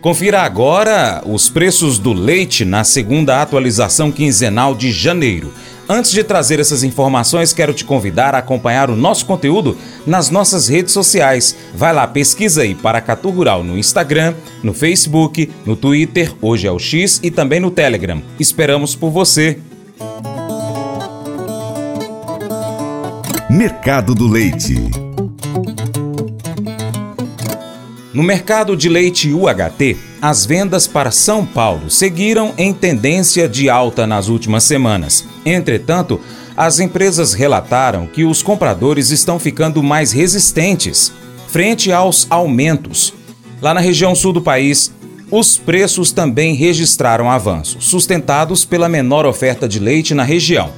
Confira agora os preços do leite na segunda atualização quinzenal de janeiro. Antes de trazer essas informações, quero te convidar a acompanhar o nosso conteúdo nas nossas redes sociais. Vai lá, pesquisa aí Paracatu Rural no Instagram, no Facebook, no Twitter, hoje é o X e também no Telegram. Esperamos por você. Mercado do Leite. No mercado de leite UHT, as vendas para São Paulo seguiram em tendência de alta nas últimas semanas. Entretanto, as empresas relataram que os compradores estão ficando mais resistentes frente aos aumentos. Lá na região sul do país, os preços também registraram avanços, sustentados pela menor oferta de leite na região.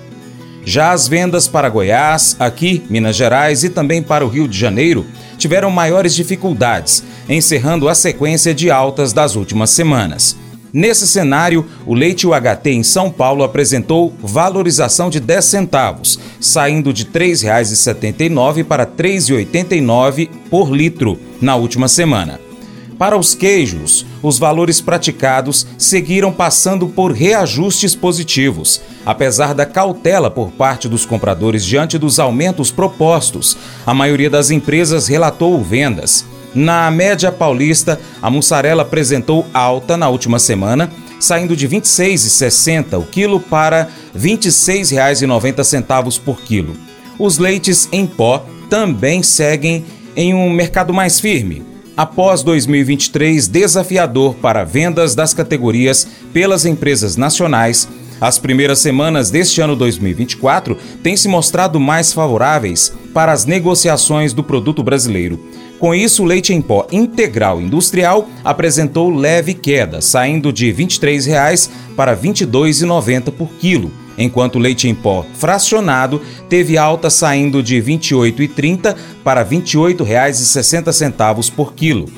Já as vendas para Goiás, aqui, Minas Gerais e também para o Rio de Janeiro tiveram maiores dificuldades, encerrando a sequência de altas das últimas semanas. Nesse cenário, o leite UHT em São Paulo apresentou valorização de 10 centavos, saindo de R$ 3,79 para R$ 3,89 por litro na última semana. Para os queijos, os valores praticados seguiram passando por reajustes positivos, apesar da cautela por parte dos compradores diante dos aumentos propostos. A maioria das empresas relatou vendas. Na média paulista, a mussarela apresentou alta na última semana, saindo de R$ 26,60 o quilo para R$ 26,90 por quilo. Os leites em pó também seguem em um mercado mais firme, após 2023 desafiador para vendas das categorias pelas empresas nacionais, as primeiras semanas deste ano 2024 têm se mostrado mais favoráveis para as negociações do produto brasileiro. Com isso, o leite em pó integral industrial apresentou leve queda, saindo de R$ 23,00 para R$ 22,90 por quilo enquanto o leite em pó fracionado teve alta saindo de R$ 28,30 para R$ 28,60 por quilo.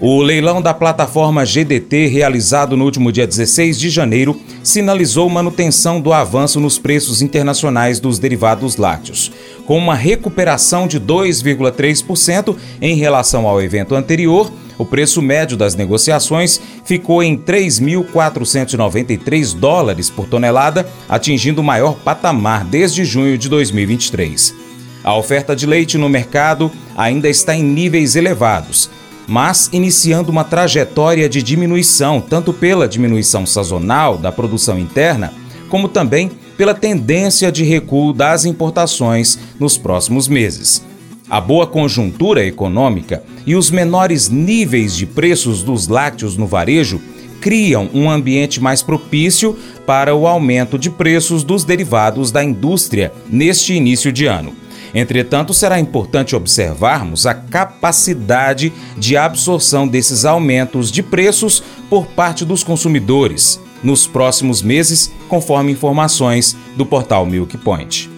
O leilão da plataforma GDT, realizado no último dia 16 de janeiro, sinalizou manutenção do avanço nos preços internacionais dos derivados lácteos, com uma recuperação de 2,3% em relação ao evento anterior o preço médio das negociações ficou em 3.493 dólares por tonelada, atingindo o maior patamar desde junho de 2023. A oferta de leite no mercado ainda está em níveis elevados, mas iniciando uma trajetória de diminuição, tanto pela diminuição sazonal da produção interna, como também pela tendência de recuo das importações nos próximos meses. A boa conjuntura econômica e os menores níveis de preços dos lácteos no varejo criam um ambiente mais propício para o aumento de preços dos derivados da indústria neste início de ano. Entretanto, será importante observarmos a capacidade de absorção desses aumentos de preços por parte dos consumidores nos próximos meses, conforme informações do portal Milk Point.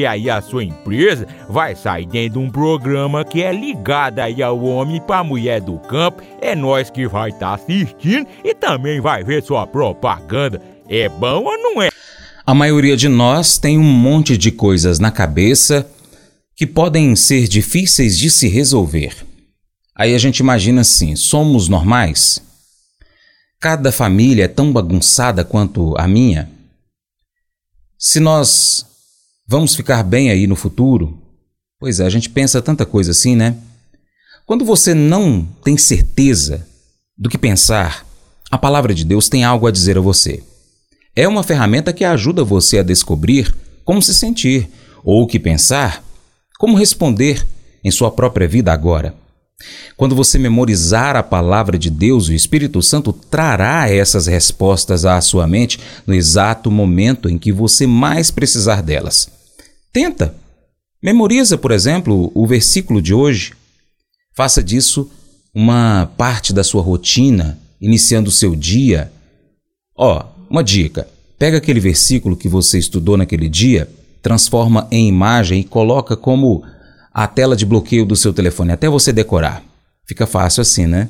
aí a sua empresa vai sair dentro de um programa que é ligado aí ao homem para mulher do campo. É nós que vai estar tá assistindo e também vai ver sua propaganda. É bom ou não é? A maioria de nós tem um monte de coisas na cabeça que podem ser difíceis de se resolver. Aí a gente imagina assim: somos normais? Cada família é tão bagunçada quanto a minha? Se nós vamos ficar bem aí no futuro? Pois é, a gente pensa tanta coisa assim, né? Quando você não tem certeza do que pensar, a palavra de Deus tem algo a dizer a você. É uma ferramenta que ajuda você a descobrir como se sentir ou o que pensar como responder em sua própria vida agora? Quando você memorizar a palavra de Deus, o Espírito Santo trará essas respostas à sua mente no exato momento em que você mais precisar delas. Tenta. Memoriza, por exemplo, o versículo de hoje. Faça disso uma parte da sua rotina, iniciando o seu dia. Ó, uma dica: pega aquele versículo que você estudou naquele dia, transforma em imagem e coloca como a tela de bloqueio do seu telefone até você decorar. Fica fácil assim, né?